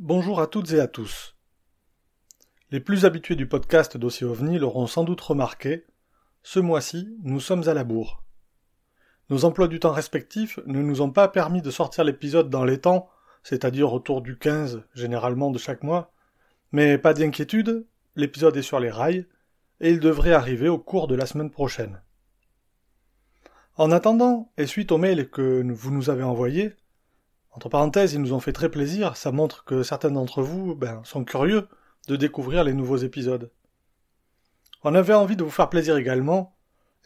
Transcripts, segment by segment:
Bonjour à toutes et à tous. Les plus habitués du podcast Dossier OVNI l'auront sans doute remarqué, ce mois-ci, nous sommes à la bourre. Nos emplois du temps respectifs ne nous ont pas permis de sortir l'épisode dans les temps, c'est-à-dire autour du 15 généralement de chaque mois, mais pas d'inquiétude, l'épisode est sur les rails, et il devrait arriver au cours de la semaine prochaine. En attendant, et suite au mail que vous nous avez envoyé, entre parenthèses, ils nous ont fait très plaisir, ça montre que certains d'entre vous ben, sont curieux de découvrir les nouveaux épisodes. On avait envie de vous faire plaisir également,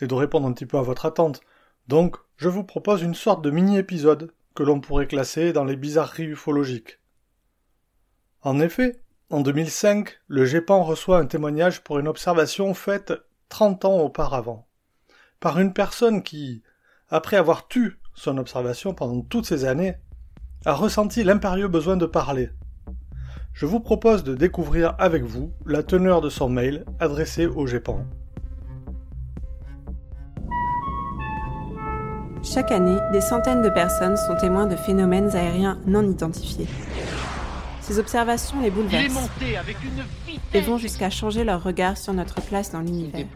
et de répondre un petit peu à votre attente, donc je vous propose une sorte de mini-épisode que l'on pourrait classer dans les bizarreries ufologiques. En effet, en 2005, le GEPAN reçoit un témoignage pour une observation faite 30 ans auparavant, par une personne qui, après avoir tu son observation pendant toutes ces années, a ressenti l'impérieux besoin de parler. Je vous propose de découvrir avec vous la teneur de son mail adressé au GEPAN. Chaque année, des centaines de personnes sont témoins de phénomènes aériens non identifiés. Ces observations les bouleversent et vont jusqu'à changer leur regard sur notre place dans l'univers.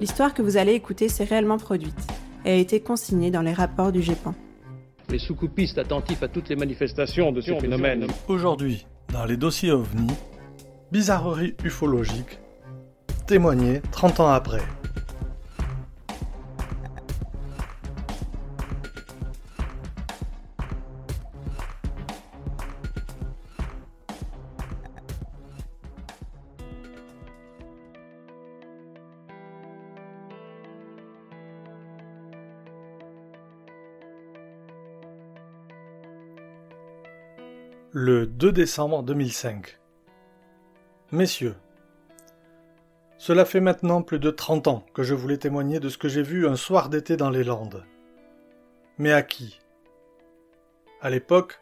L'histoire que vous allez écouter s'est réellement produite et a été consignée dans les rapports du GEPAN les soukoupistes attentifs à toutes les manifestations de ce phénomène. Aujourd'hui, dans les dossiers OVNI, bizarrerie ufologique, témoigné 30 ans après. Le 2 décembre 2005. Messieurs, cela fait maintenant plus de 30 ans que je voulais témoigner de ce que j'ai vu un soir d'été dans les Landes. Mais à qui? À l'époque,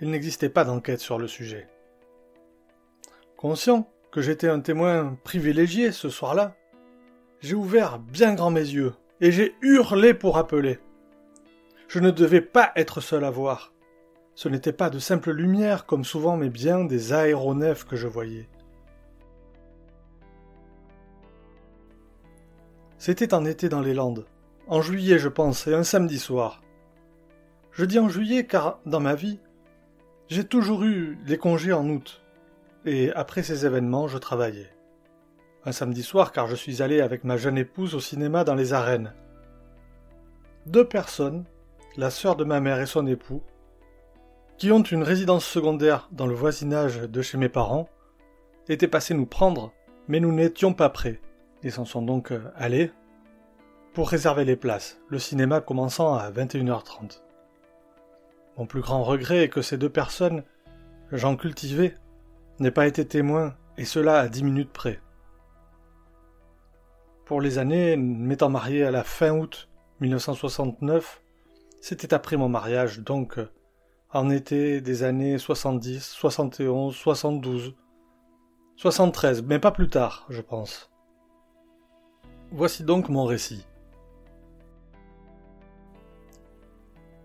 il n'existait pas d'enquête sur le sujet. Conscient que j'étais un témoin privilégié ce soir-là, j'ai ouvert bien grand mes yeux et j'ai hurlé pour appeler. Je ne devais pas être seul à voir. Ce n'était pas de simples lumières comme souvent mais bien des aéronefs que je voyais. C'était en été dans les Landes, en juillet je pense, et un samedi soir. Je dis en juillet car, dans ma vie, j'ai toujours eu des congés en août, et après ces événements je travaillais. Un samedi soir car je suis allé avec ma jeune épouse au cinéma dans les arènes. Deux personnes, la sœur de ma mère et son époux, qui ont une résidence secondaire dans le voisinage de chez mes parents, étaient passés nous prendre, mais nous n'étions pas prêts. Ils s'en sont donc euh, allés pour réserver les places, le cinéma commençant à 21h30. Mon plus grand regret est que ces deux personnes, j'en cultivais, n'aient pas été témoins, et cela à dix minutes près. Pour les années, m'étant marié à la fin août 1969, c'était après mon mariage, donc euh, en été des années 70, 71, 72, 73, mais pas plus tard, je pense. Voici donc mon récit.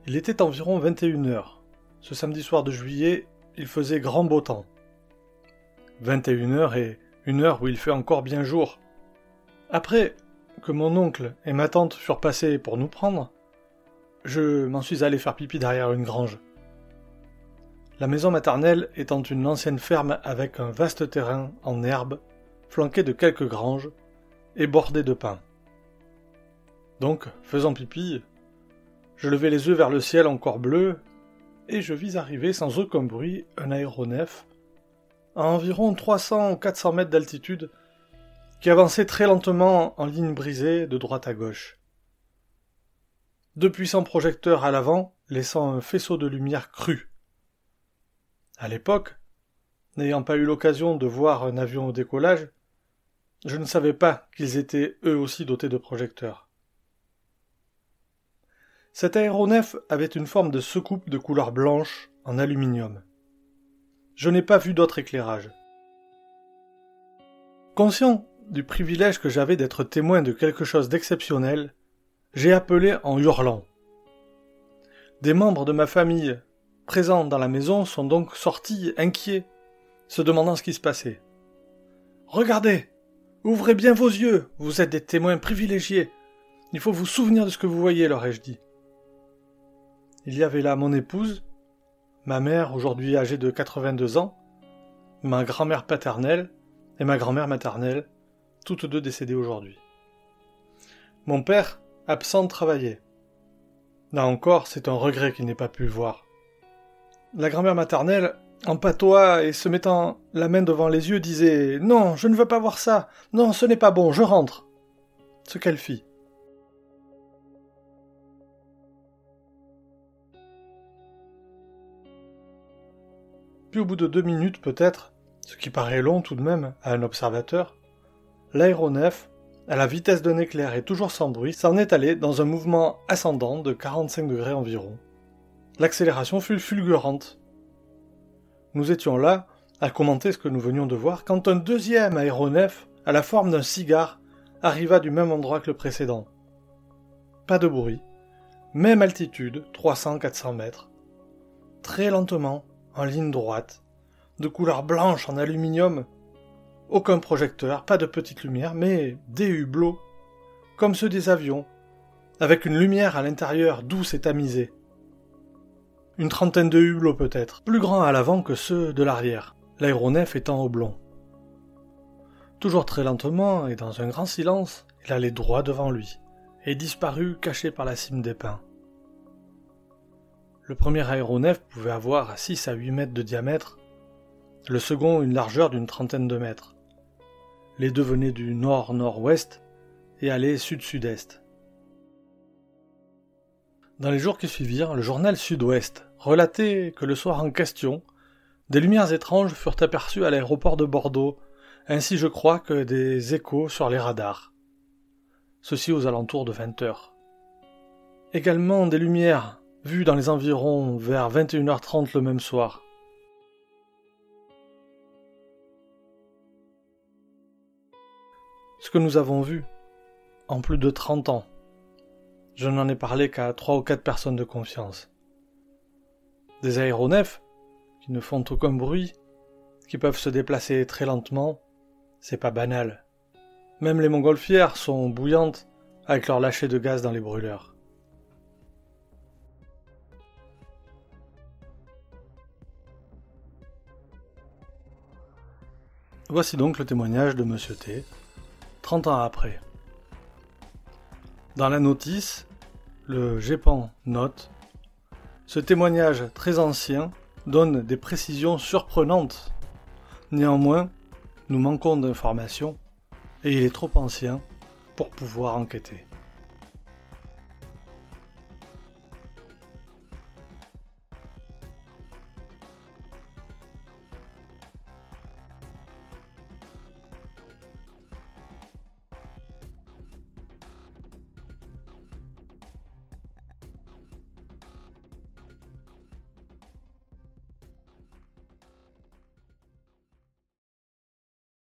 Il était environ 21 heures. Ce samedi soir de juillet, il faisait grand beau temps. 21 heures et une heure où il fait encore bien jour. Après que mon oncle et ma tante furent passés pour nous prendre, je m'en suis allé faire pipi derrière une grange. La maison maternelle étant une ancienne ferme avec un vaste terrain en herbe, flanqué de quelques granges, et bordé de pins. Donc, faisant pipi, je levai les yeux vers le ciel encore bleu, et je vis arriver sans aucun bruit un aéronef, à environ 300 ou 400 mètres d'altitude, qui avançait très lentement en ligne brisée de droite à gauche. Deux puissants projecteurs à l'avant, laissant un faisceau de lumière crue à l'époque, n'ayant pas eu l'occasion de voir un avion au décollage, je ne savais pas qu'ils étaient eux aussi dotés de projecteurs. Cet aéronef avait une forme de secoupe de couleur blanche en aluminium. Je n'ai pas vu d'autre éclairage. Conscient du privilège que j'avais d'être témoin de quelque chose d'exceptionnel, j'ai appelé en hurlant. Des membres de ma famille présents dans la maison sont donc sortis inquiets, se demandant ce qui se passait. Regardez Ouvrez bien vos yeux, vous êtes des témoins privilégiés. Il faut vous souvenir de ce que vous voyez, leur ai-je dit. Il y avait là mon épouse, ma mère, aujourd'hui âgée de 82 ans, ma grand-mère paternelle et ma grand-mère maternelle, toutes deux décédées aujourd'hui. Mon père, absent de travailler. Là encore, c'est un regret qu'il n'ait pas pu voir. La grand-mère maternelle, en patois et se mettant la main devant les yeux, disait Non, je ne veux pas voir ça. Non, ce n'est pas bon, je rentre. Ce qu'elle fit. Puis au bout de deux minutes peut-être, ce qui paraît long tout de même à un observateur, l'aéronef, à la vitesse d'un éclair et toujours sans bruit, s'en est allé dans un mouvement ascendant de 45 degrés environ. L'accélération fut fulgurante. Nous étions là, à commenter ce que nous venions de voir, quand un deuxième aéronef, à la forme d'un cigare, arriva du même endroit que le précédent. Pas de bruit, même altitude, 300-400 mètres. Très lentement, en ligne droite, de couleur blanche en aluminium. Aucun projecteur, pas de petite lumière, mais des hublots, comme ceux des avions, avec une lumière à l'intérieur douce et tamisée. Une trentaine de hublots peut-être, plus grands à l'avant que ceux de l'arrière, l'aéronef étant oblong. Toujours très lentement et dans un grand silence, il allait droit devant lui, et disparut caché par la cime des pins. Le premier aéronef pouvait avoir 6 à 8 mètres de diamètre, le second une largeur d'une trentaine de mètres. Les deux venaient du nord-nord-ouest et allaient sud-sud-est. Dans les jours qui suivirent, le journal Sud-Ouest relatait que le soir en question, des lumières étranges furent aperçues à l'aéroport de Bordeaux, ainsi je crois que des échos sur les radars. Ceci aux alentours de 20 heures. Également des lumières vu dans les environs vers 21h30 le même soir. Ce que nous avons vu en plus de 30 ans, je n'en ai parlé qu'à trois ou quatre personnes de confiance. Des aéronefs qui ne font aucun bruit, qui peuvent se déplacer très lentement, c'est pas banal. Même les montgolfières sont bouillantes avec leur lâcher de gaz dans les brûleurs. Voici donc le témoignage de Monsieur T, 30 ans après. Dans la notice, le GEPAN note Ce témoignage très ancien donne des précisions surprenantes. Néanmoins, nous manquons d'informations et il est trop ancien pour pouvoir enquêter.